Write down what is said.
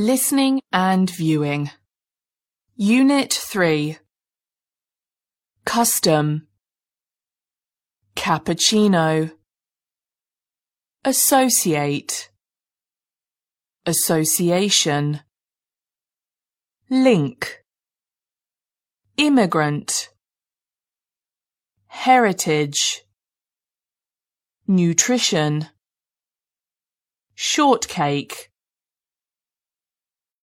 Listening and viewing. Unit 3. Custom. Cappuccino. Associate. Association. Link. Immigrant. Heritage. Nutrition. Shortcake.